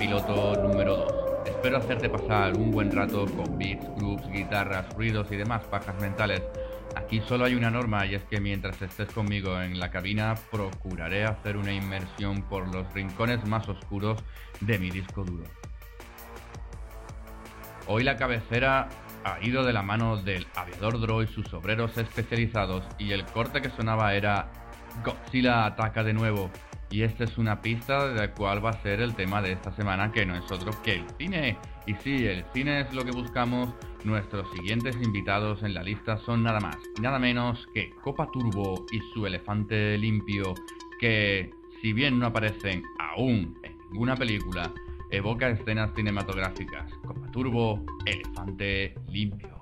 piloto número 2. Espero hacerte pasar un buen rato con beats, groups, guitarras, ruidos y demás pajas mentales. Aquí solo hay una norma y es que mientras estés conmigo en la cabina procuraré hacer una inmersión por los rincones más oscuros de mi disco duro. Hoy la cabecera ha ido de la mano del aviador Droid y sus obreros especializados y el corte que sonaba era Godzilla ataca de nuevo. Y esta es una pista de cuál va a ser el tema de esta semana, que no es otro que el cine. Y sí, el cine es lo que buscamos. Nuestros siguientes invitados en la lista son nada más y nada menos que Copa Turbo y su elefante limpio, que si bien no aparecen aún en ninguna película, evoca escenas cinematográficas. Copa Turbo, elefante limpio.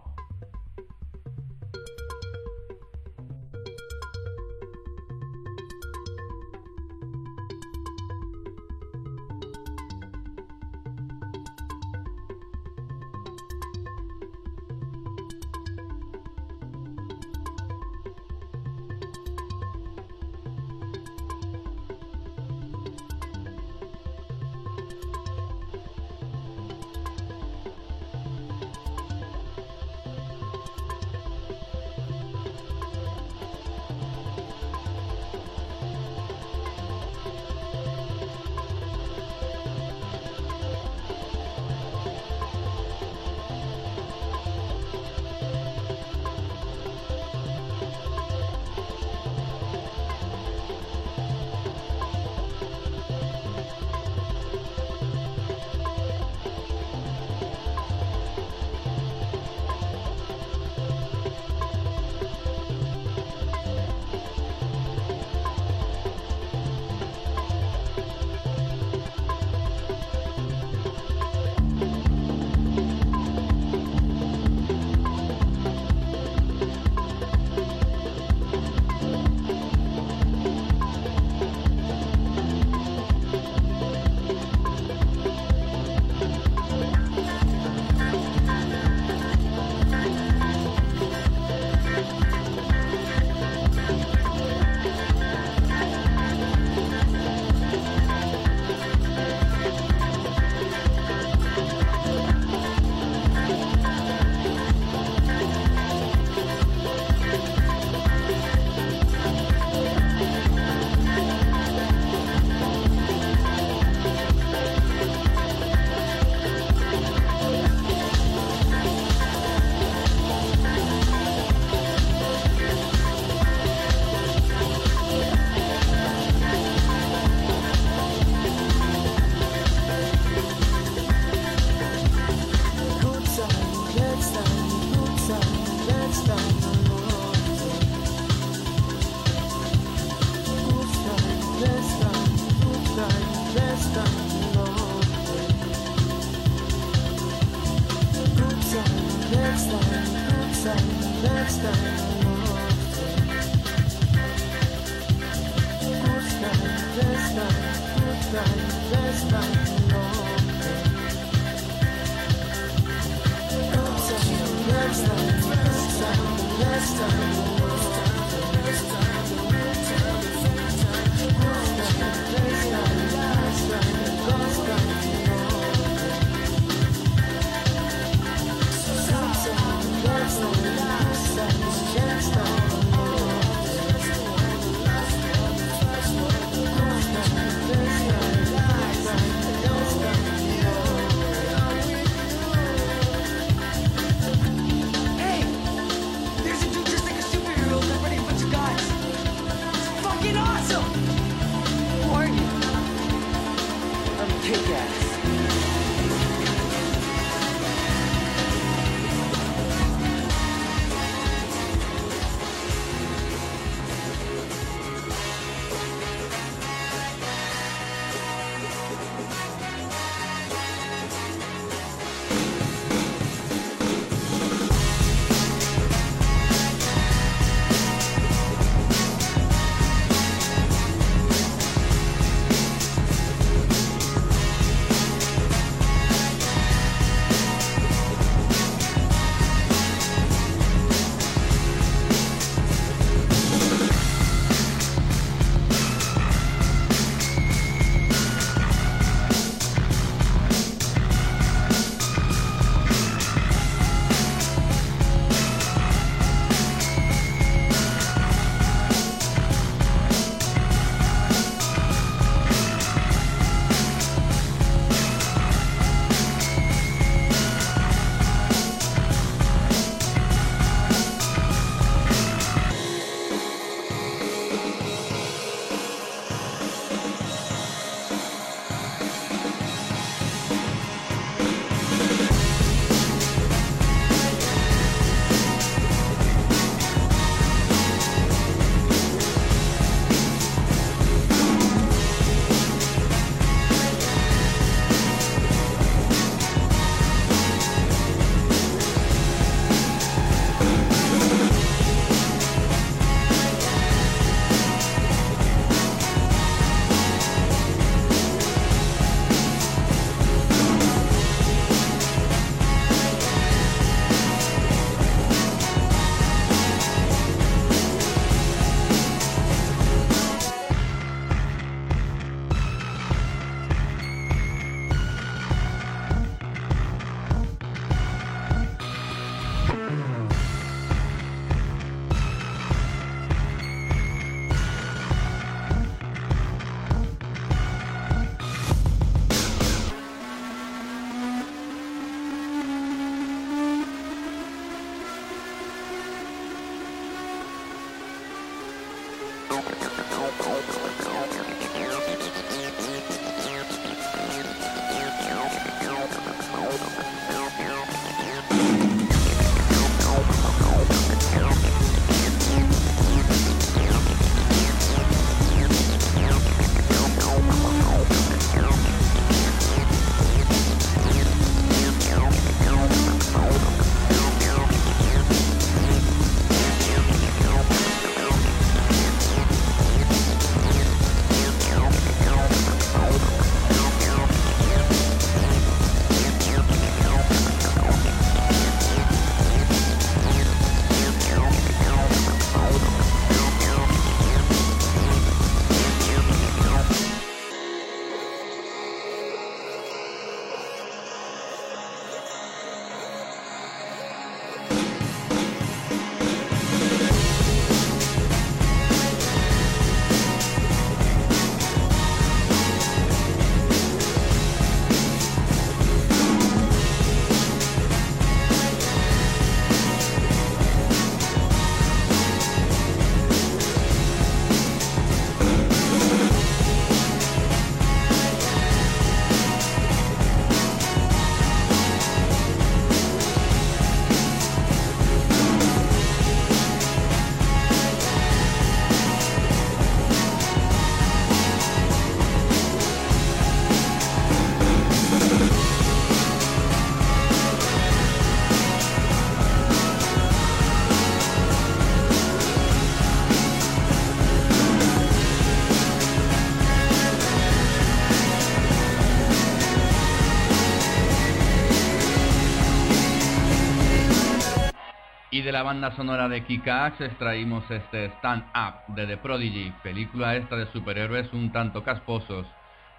De la banda sonora de Kika extraímos este Stand Up de The Prodigy, película esta de superhéroes un tanto casposos.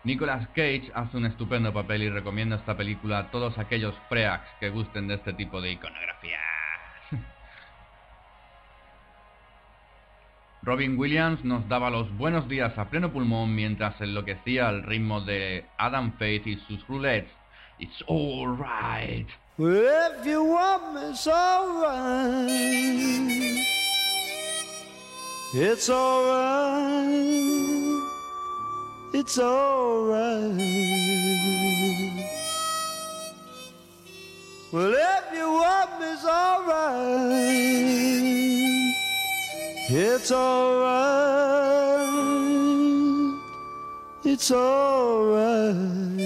Nicolas Cage hace un estupendo papel y recomiendo esta película a todos aquellos preax que gusten de este tipo de iconografía. Robin Williams nos daba los buenos días a pleno pulmón mientras enloquecía al ritmo de Adam Faith y sus roulettes. It's alright. Well, if you want me, it's alright. It's alright. It's alright. Well, if you want me, it's alright. It's alright. It's alright.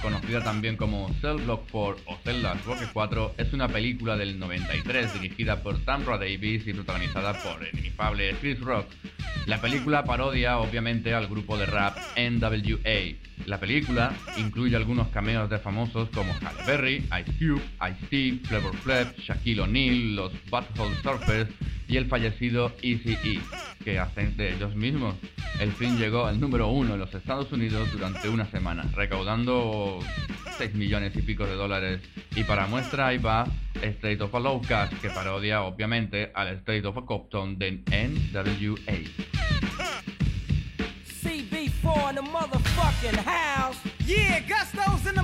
Conocida también como Cell Block 4 o Celdas Block 4, es una película del 93 dirigida por Tamra Davis y protagonizada por el inefable Chris Rock. La película parodia obviamente al grupo de rap NWA. La película incluye algunos cameos de famosos como Halle Berry, Ice Cube, Ice-T, Flavor Flav, Shaquille O'Neal, los Butthole Surfers y el fallecido Easy-E, que hacen de ellos mismos. El film llegó al número uno en los Estados Unidos durante una semana, recaudando 6 millones y pico de dólares. Y para muestra ahí va State of a Low Cash, que parodia obviamente al State of a Compton de NWA. CB4 in the motherfucking house. Yeah, Gusto's in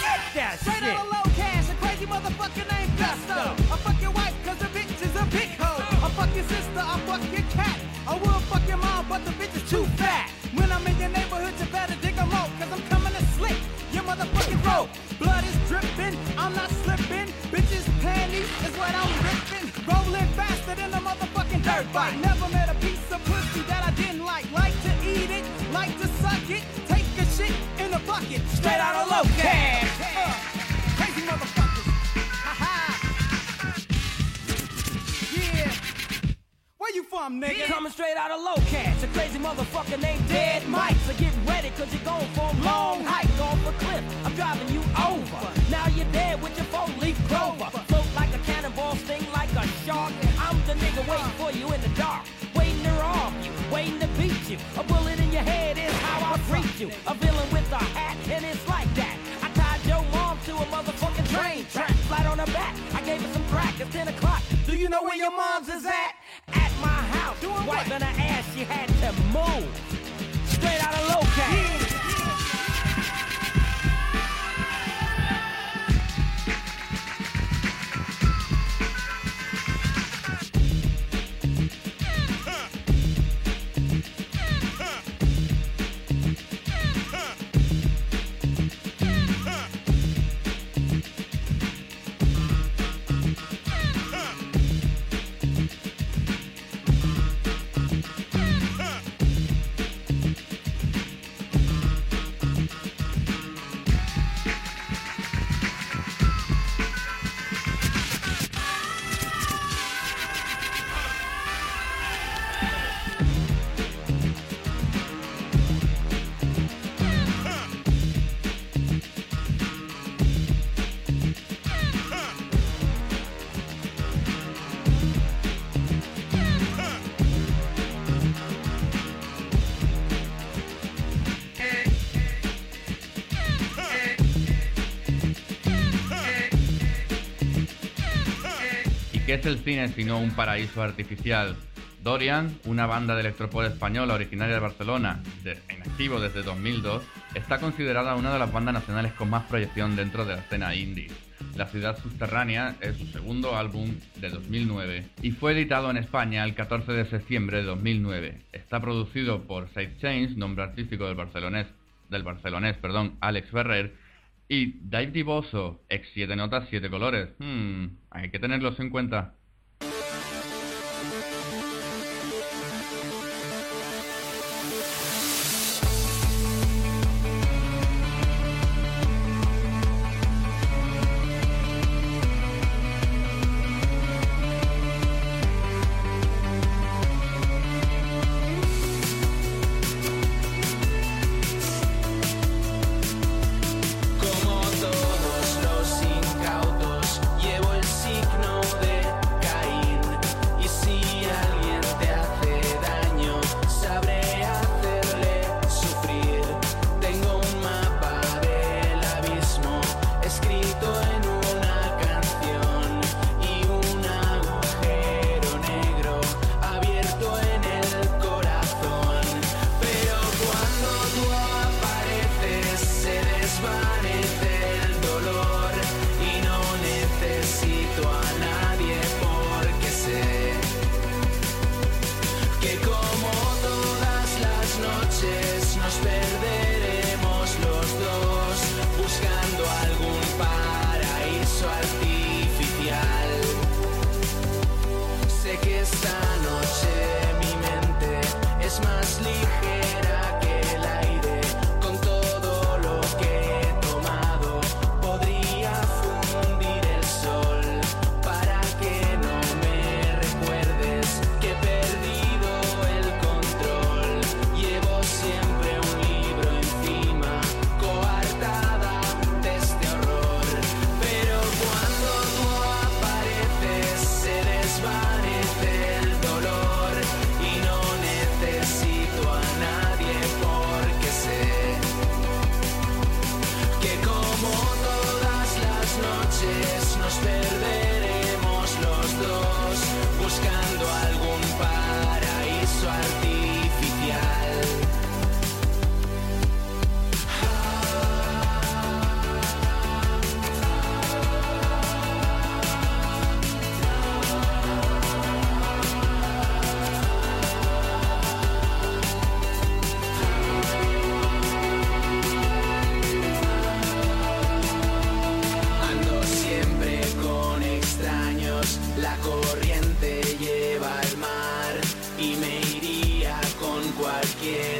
Get that Straight shit. Straight out of low cash, a crazy motherfucker named Gusto. I fuck your wife cause the bitch is a big hoe. I fuck your sister, I fuck your cat. I will fuck your mom, but the bitch is too fat. When I'm in your neighborhood, you better dig a moat, cause I'm coming to slick your motherfucking throat. Blood is dripping, I'm not slipping. Bitches panties is what I'm ripping. Rolling faster than a motherfucking dirt bike. Never met straight out of low cash. Uh, crazy motherfuckers. Ha ha. Yeah. Where you from, nigga? Coming straight out of low cash. A crazy motherfucker named Dead Mike. So get ready, cause you're going for a long hike off a cliff. I'm driving you over. Now you're dead with your four leaf clover. Float like a cannonball, sting like a shark. I'm the nigga waiting for you in the dark waiting to rob you, waiting to beat you. A bullet in your head is how I treat you. A villain with a hat, and it's like that. I tied your mom to a motherfucking train track, flat on her back. I gave her some crack. It's 10 o'clock. Do you know where your mom's is at? At my house, wiping her ass. She had to move straight out of low ¿Qué es el cine sino un paraíso artificial? Dorian, una banda de electropop española originaria de Barcelona, en activo desde 2002, está considerada una de las bandas nacionales con más proyección dentro de la escena indie. La ciudad subterránea es su segundo álbum de 2009 y fue editado en España el 14 de septiembre de 2009. Está producido por Side Chains, nombre artístico del barcelonés, del barcelonés, perdón, Alex Ferrer, y Dave Diboso, ex 7 notas, 7 colores. Hmm, hay que tenerlos en cuenta. skin.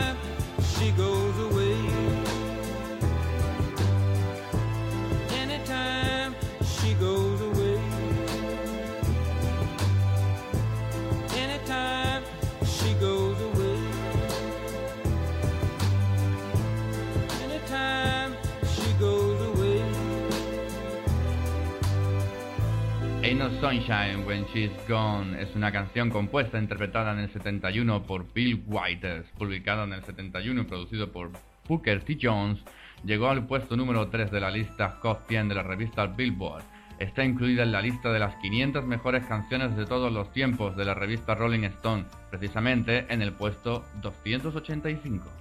Sunshine When She's Gone es una canción compuesta e interpretada en el 71 por Bill Withers, publicada en el 71 y producido por Booker T. Jones, llegó al puesto número 3 de la lista Hot 100 de la revista Billboard. Está incluida en la lista de las 500 mejores canciones de todos los tiempos de la revista Rolling Stone, precisamente en el puesto 285.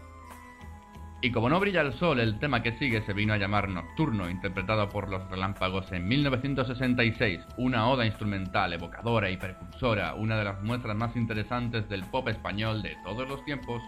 Y como no brilla el sol, el tema que sigue se vino a llamar Nocturno, interpretado por Los Relámpagos en 1966, una oda instrumental evocadora y precursora, una de las muestras más interesantes del pop español de todos los tiempos.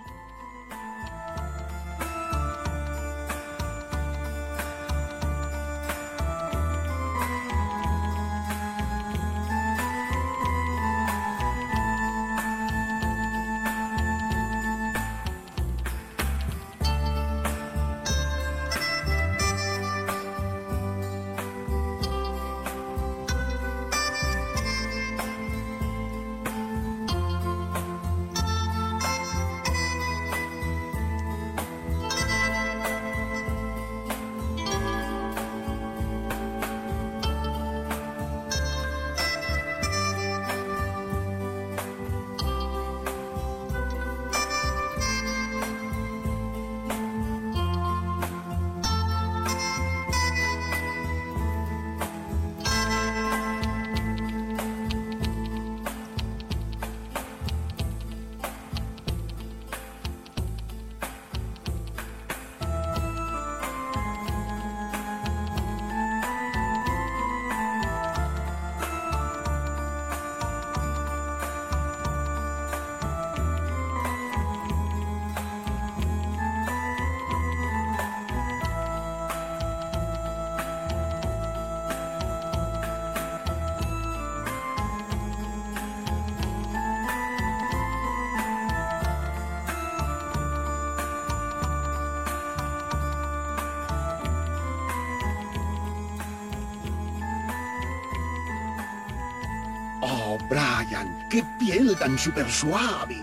Tan súper suave.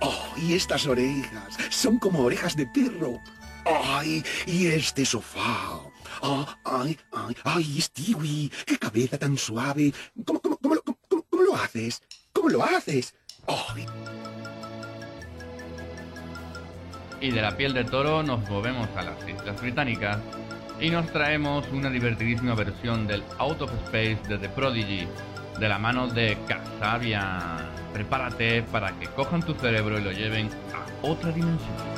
Oh, y estas orejas son como orejas de perro. Ay, y este sofá. Oh, ay, ay, ay, Stewie, qué cabeza tan suave. ¿Cómo, cómo, cómo, cómo- cómo lo haces? ¿Cómo lo haces? Ay, Y de la piel de toro nos movemos a las Islas Británicas y nos traemos una divertidísima versión del Out of Space de The Prodigy de la mano de Kasabian. Prepárate para que cojan tu cerebro y lo lleven a otra dimensión.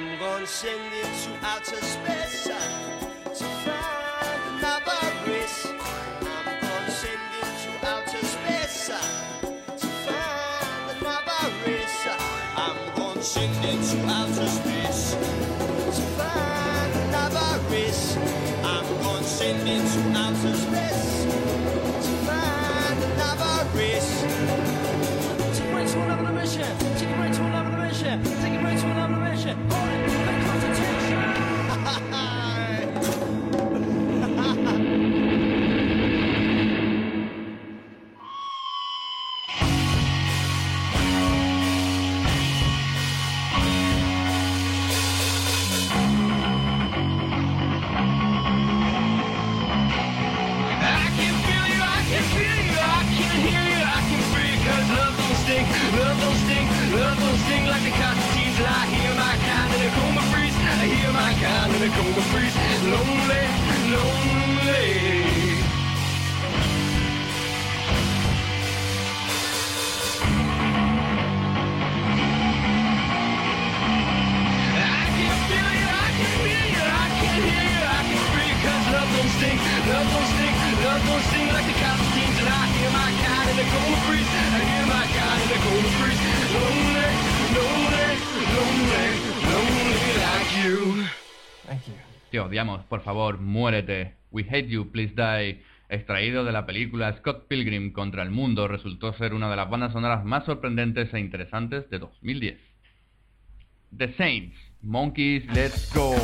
I'm gonna send it to outer space to find another race. I'm gonna send it to outer space to find another race. I'm gonna send it to outer space to find another race. I'm gonna send it to outer space to find another race. Take me to another mission. Take me to por favor, muérete. We Hate You, Please Die, extraído de la película Scott Pilgrim contra el Mundo, resultó ser una de las bandas sonoras más sorprendentes e interesantes de 2010. The Saints, Monkeys, Let's Go.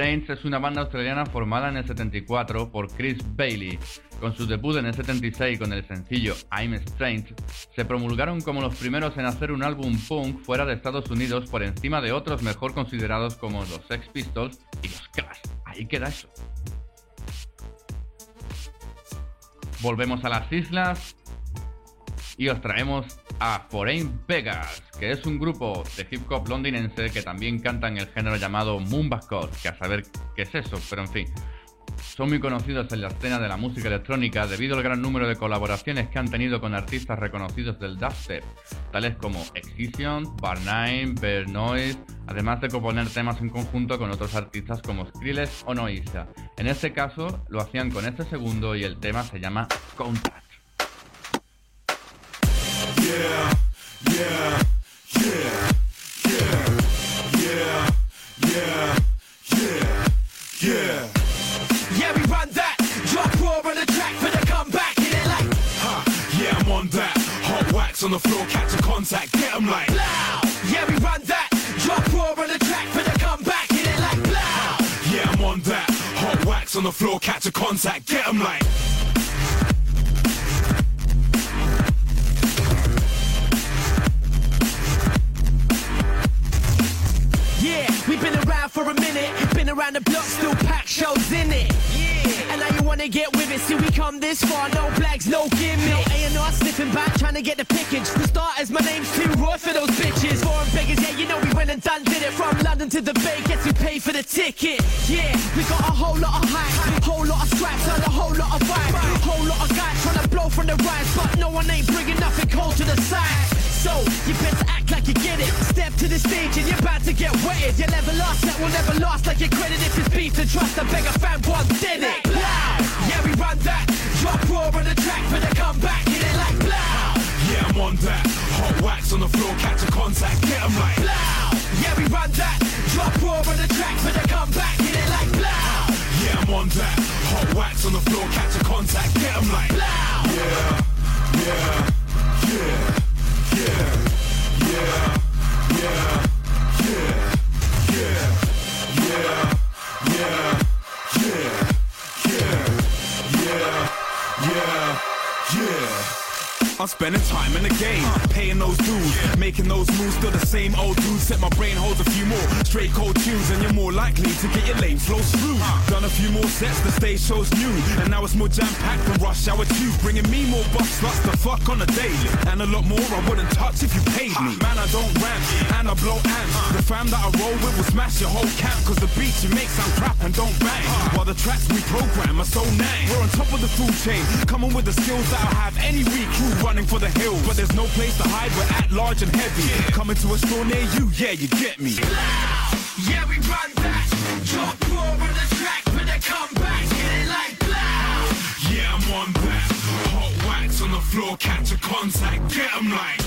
Saints es una banda australiana formada en el 74 por Chris Bailey. Con su debut en el 76 con el sencillo I'm Strange, se promulgaron como los primeros en hacer un álbum punk fuera de Estados Unidos por encima de otros mejor considerados como los Sex Pistols y los Clash. Ahí queda eso. Volvemos a las islas y os traemos a Foreign Vegas, que es un grupo de hip hop londinense que también canta en el género llamado Moonbascore, que a saber qué es eso, pero en fin. Son muy conocidos en la escena de la música electrónica debido al gran número de colaboraciones que han tenido con artistas reconocidos del dubstep, tales como Excision, Bar9, Bear Noise, además de componer temas en conjunto con otros artistas como Skrillex o Noisa. En este caso lo hacían con este segundo y el tema se llama Contact. Yeah, yeah, yeah, yeah, yeah, yeah, yeah, yeah. Yeah, we run that. Drop raw on the track for the comeback. Hit it like Ha, yeah, I'm on that. Hot wax on the floor, catch a contact, get 'em like. loud. Yeah, we run that. Drop raw on the track for the comeback. Hit it like loud. Yeah, I'm on that. Hot wax on the floor, catch a contact, get 'em like. Around for a minute. Been around the block, still pack shows in it. Yeah. And now you wanna get with it. See, we come this far, no flags, no gimmick. No A&R sniffing back, trying to get the pickage. For starters, my name's too Roy for those bitches. Foreign beggars, yeah, you know we went and done did it. From London to the Bay, gets you paid for the ticket. Yeah, we got a whole lot of hype, whole lot of straps, and a whole lot of vibe. Whole lot of guys trying to blow from the rise, but no one ain't bringing nothing cold to the side. You better act like you get it. Step to the stage and you're about to get wetted. Your never lost that will never last like your credit. If it's beef to trust, I beg a fan once did it. Loud. Yeah, we run that. Drop raw on the track for come back, Hit it like loud. Yeah, I'm on that. Hot wax on the floor, catch a contact, get 'em like. Loud. Yeah, we run that. Drop raw on the track for come back, Hit it like loud. Yeah, I'm on that. Hot wax on the floor, catch a contact, get 'em like. Loud. Yeah, yeah, yeah, yeah, I'm spending time in the game, paying those dues, making those moves. Still the same old dude. Set my brain holds a few more straight cold tunes, and you're more likely to get your lane flow through. Done a few more sets, the stage show's new, and now it's more jam packed than Rush Hour 2, bringing me more bucks, sluts to fuck on a daily, and a lot more I wouldn't touch if you paid me. Man, I don't rap, and I blow amps. The fam that I roll with will smash your whole camp, cause the beats you make sound crap and don't bang. While the tracks we program are so nang. We're on top of the food chain, coming with the skills that I have any week. Running for the hills, but there's no place to hide. We're at large and heavy. Coming to a store near you, yeah, you get me. Yeah, we run back. Drop raw on the track for the comeback. Hit it like loud. Yeah, I'm on that. Hot wax on the floor, catch a contact, get 'em like.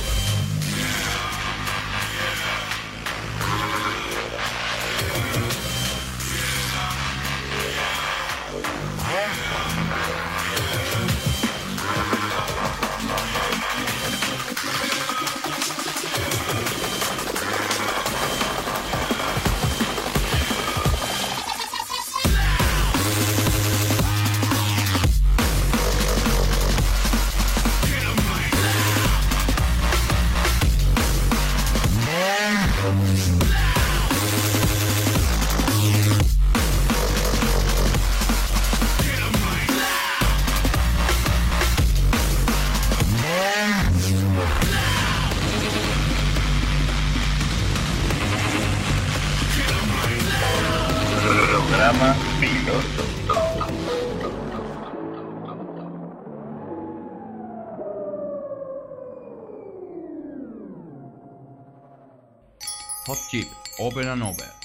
Programa Opera Nobel.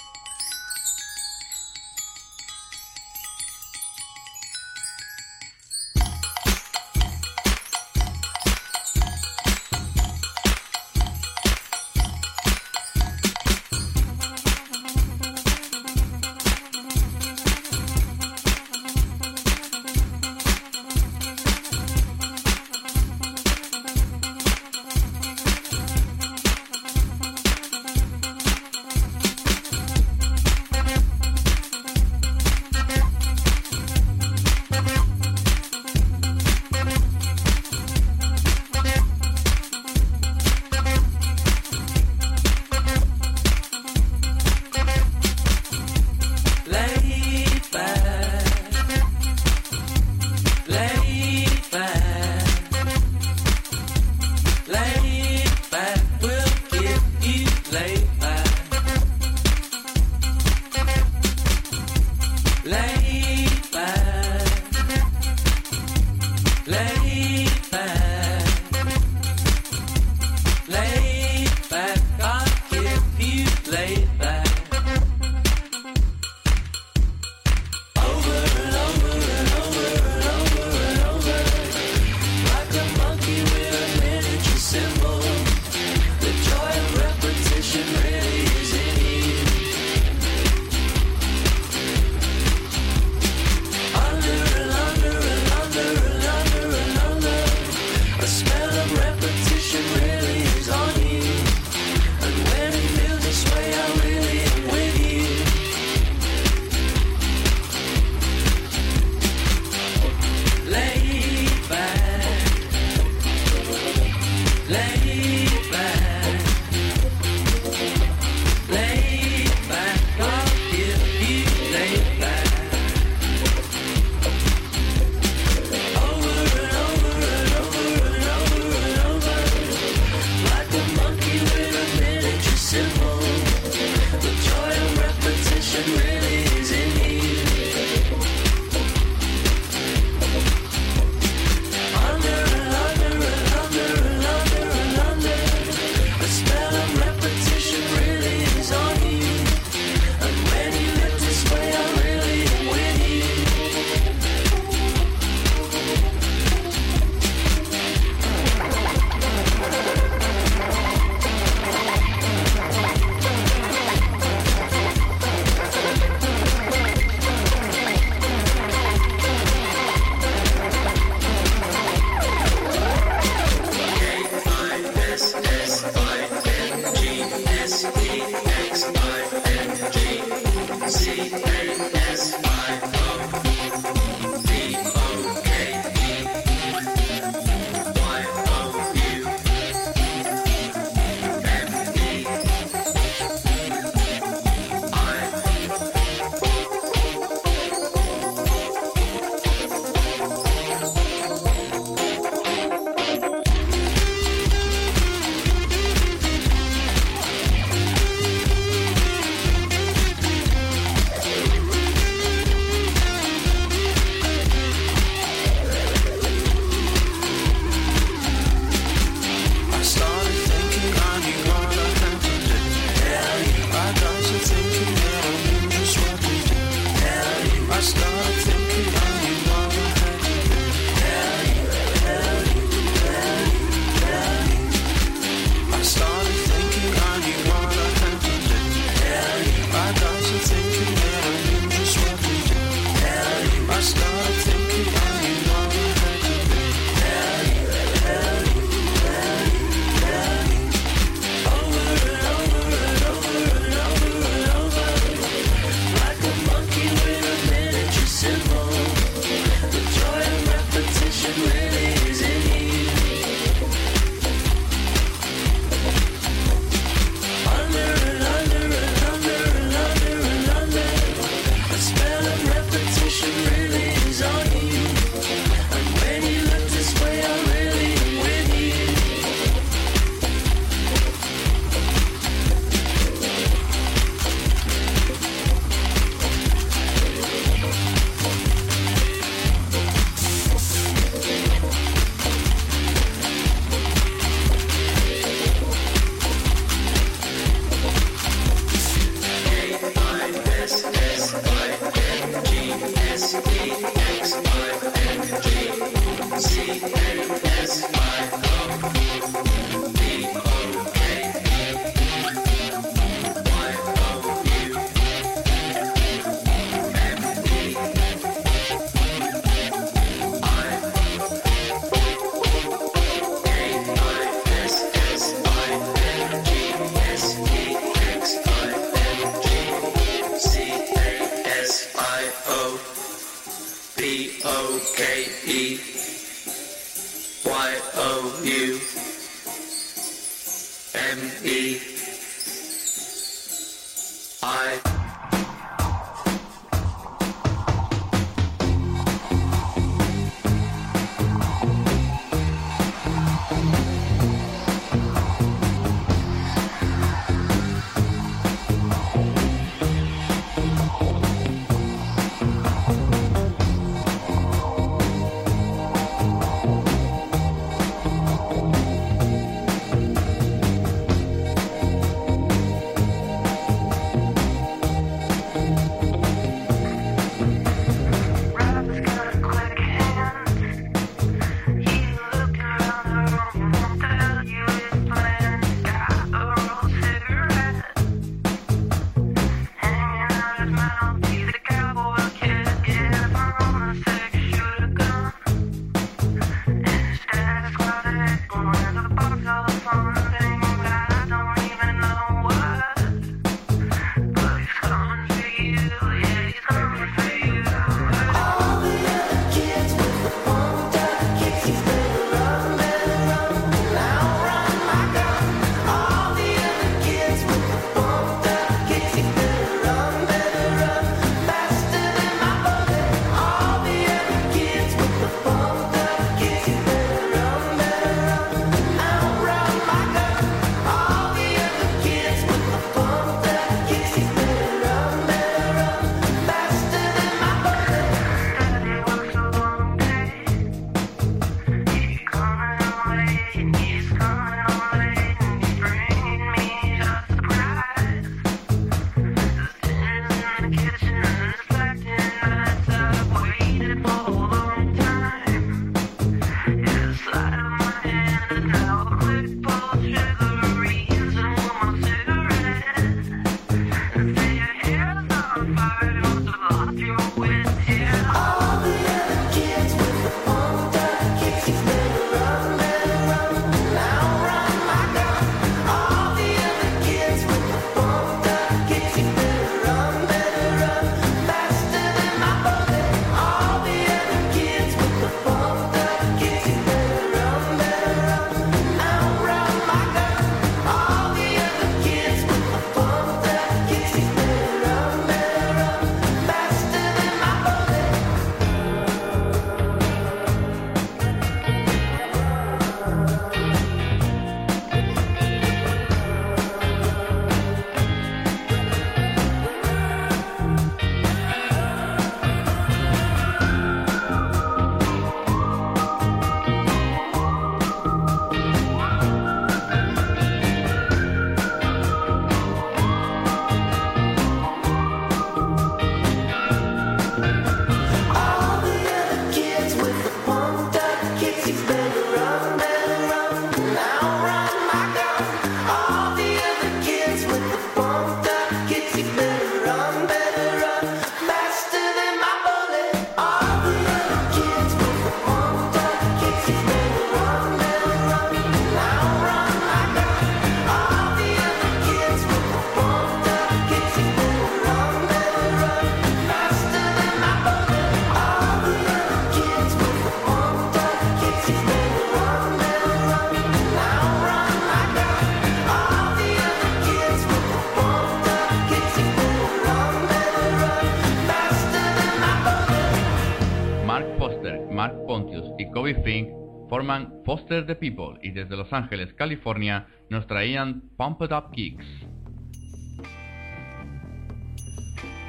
Mark Pontius y Kobe Fink forman Foster the People y desde Los Ángeles, California, nos traían Pumped Up Kicks.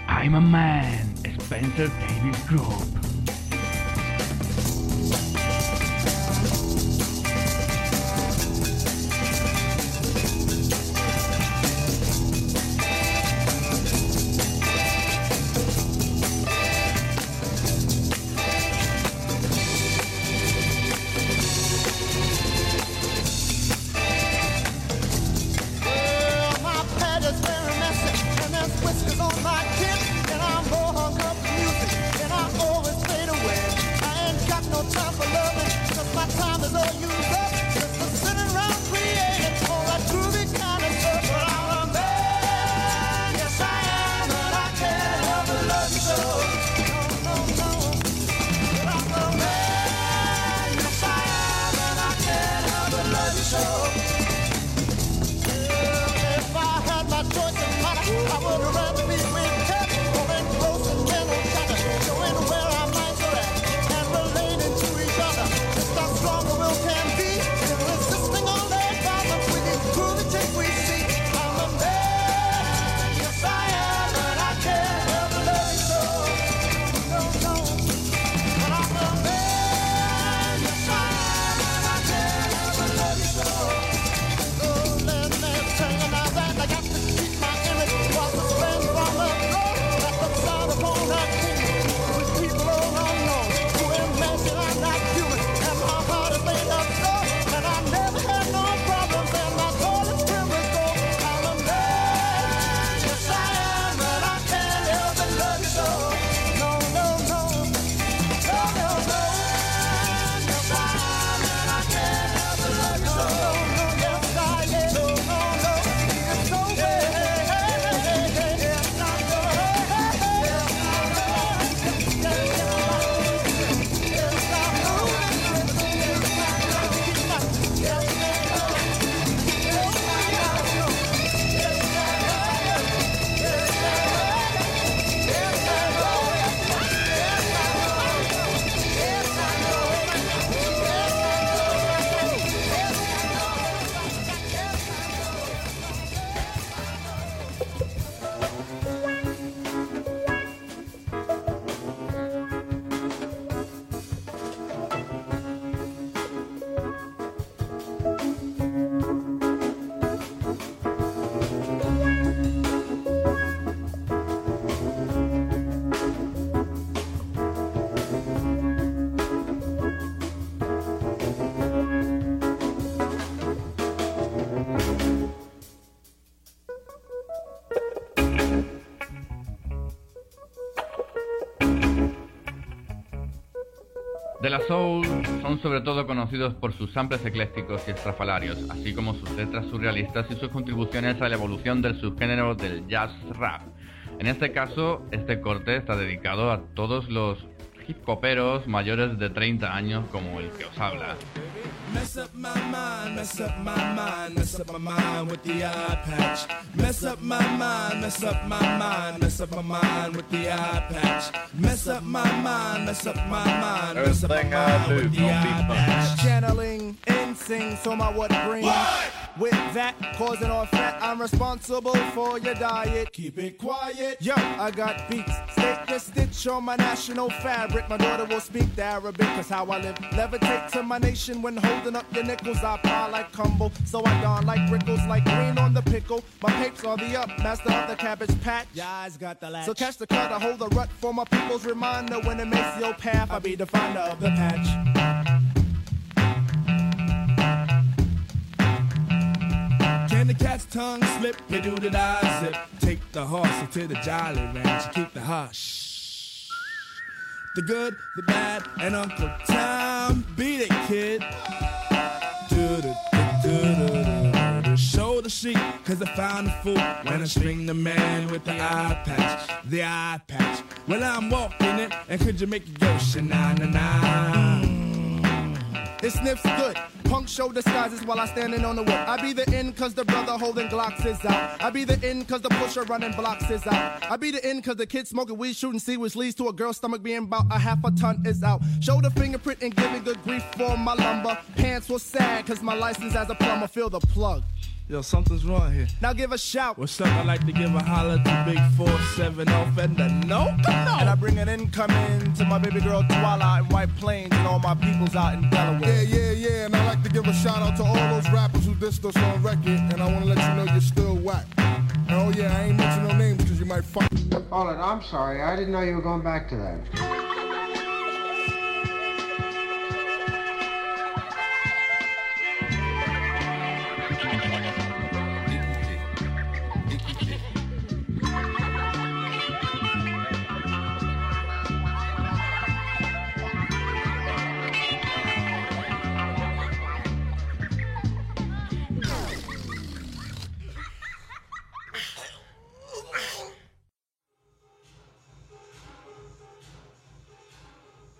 I'm a man, Spencer Davis Group. Soul son sobre todo conocidos por sus samples eclécticos y estrafalarios, así como sus letras surrealistas y sus contribuciones a la evolución del subgénero del jazz rap. En este caso, este corte está dedicado a todos los hip hoperos mayores de 30 años como el que os habla. Mess up my mind, mess up my mind with the eye patch. Mess up my mind, mess up my mind, mess up my mind with the eye patch. Mess up my mind, mess up my mind, mess up my I mind do with the eye patch. channeling insane so my what brings with that causing all fat i'm responsible for your diet Keep it quiet. yo i got beats stitch stitch on my national fabric my daughter will speak the arabic cause how i live levitate to my nation when holding up your nickels i pile like cumble so i don like rickles like green on the pickle my papes are the up master of the cabbage patch Your eyes got the latch. so catch the cut, I hold the rut for my people's reminder when it makes your path. I be the finder of the patch. The cat's tongue slip? You do the die zip. Take the horse to the jolly ranch. and Keep the hush. The good, the bad, and Uncle Tom. Beat it, kid. Show the sheep, cause I found the fool when I string the man with the eye patch, the eye patch. Well, I'm walking it, and could you make it go shanana na na? It sniffs good. Punk show disguises while I standing on the whip. I be the in cause the brother holding Glocks is out. I be the in cause the pusher running blocks is out. I be the in cause the kid smoking weed shooting see which leads to a girl's stomach being about a half a ton is out. Show the fingerprint and give me good grief for my lumber. Pants was sad cause my license as a plumber feel the plug. Yo, something's wrong here. Now give a shout. What's up? I'd like to give a holler to Big 4-7 off and the no, come on. And I bring an incoming to my baby girl Twila in White Plains and all my peoples out in Delaware. Yeah, yeah, yeah. And I like to give a shout out to all those rappers who dissed us on record. And I want to let you know you're still whack. And oh, yeah, I ain't mention no names because you might fuck. Hold it, I'm sorry. I didn't know you were going back to that.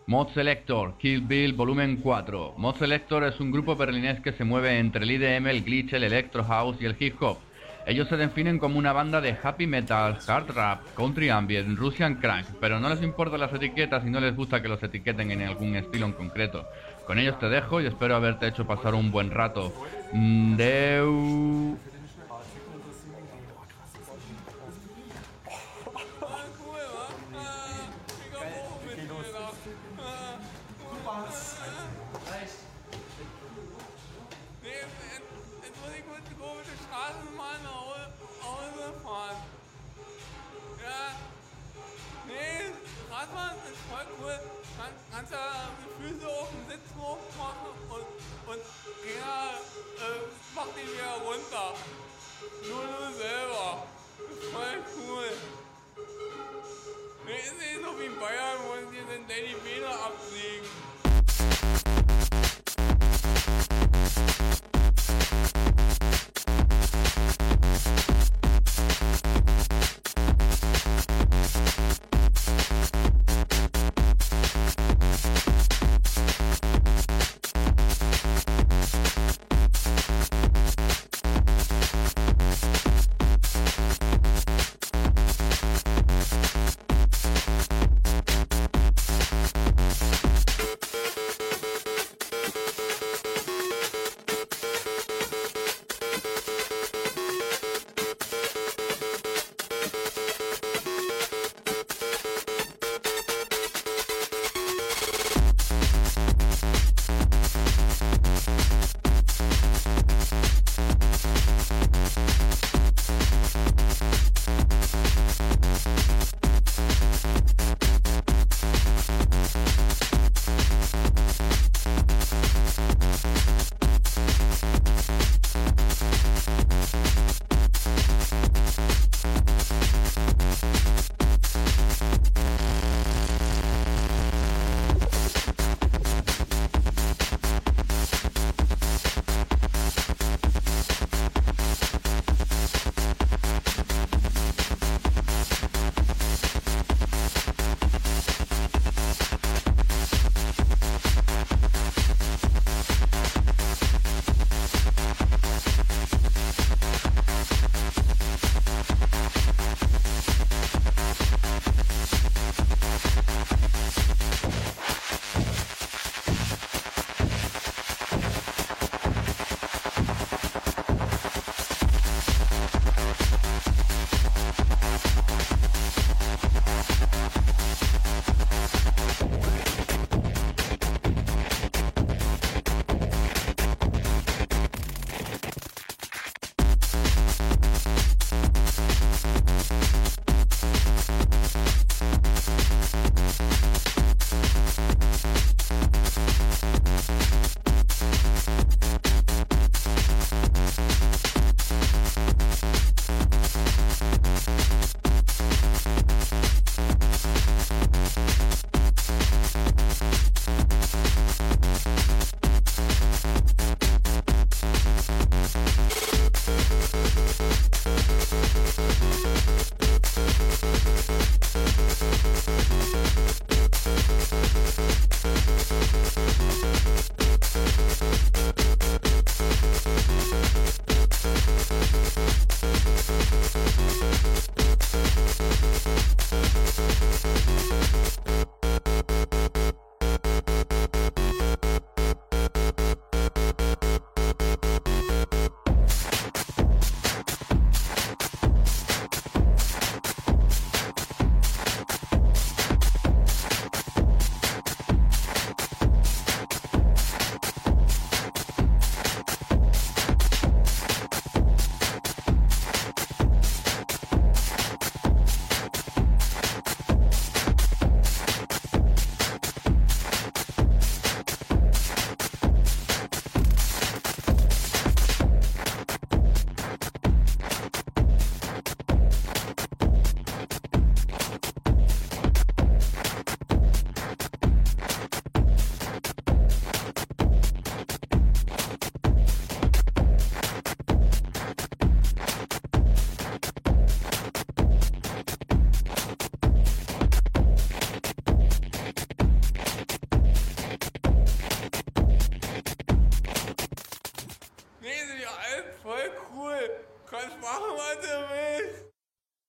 Mod Selector, Kill Bill Volumen 4. Mod Selector es un grupo berlinés que se mueve entre el IDM, el glitch, el electro house y el hip hop. Ellos se definen como una banda de happy metal, hard rap, country ambient, Russian crank, pero no les importan las etiquetas y no les gusta que los etiqueten en algún estilo en concreto. Con ellos te dejo y espero haberte hecho pasar un buen rato. Mm, Deu... kannst ja die Füße auf den Sitz hoch machen und, und ja, äh, mach die wieder runter. Nur du selber. Voll cool. Nee, ist nicht so wie in Bayern, wo sie den Danny Bäder absägen.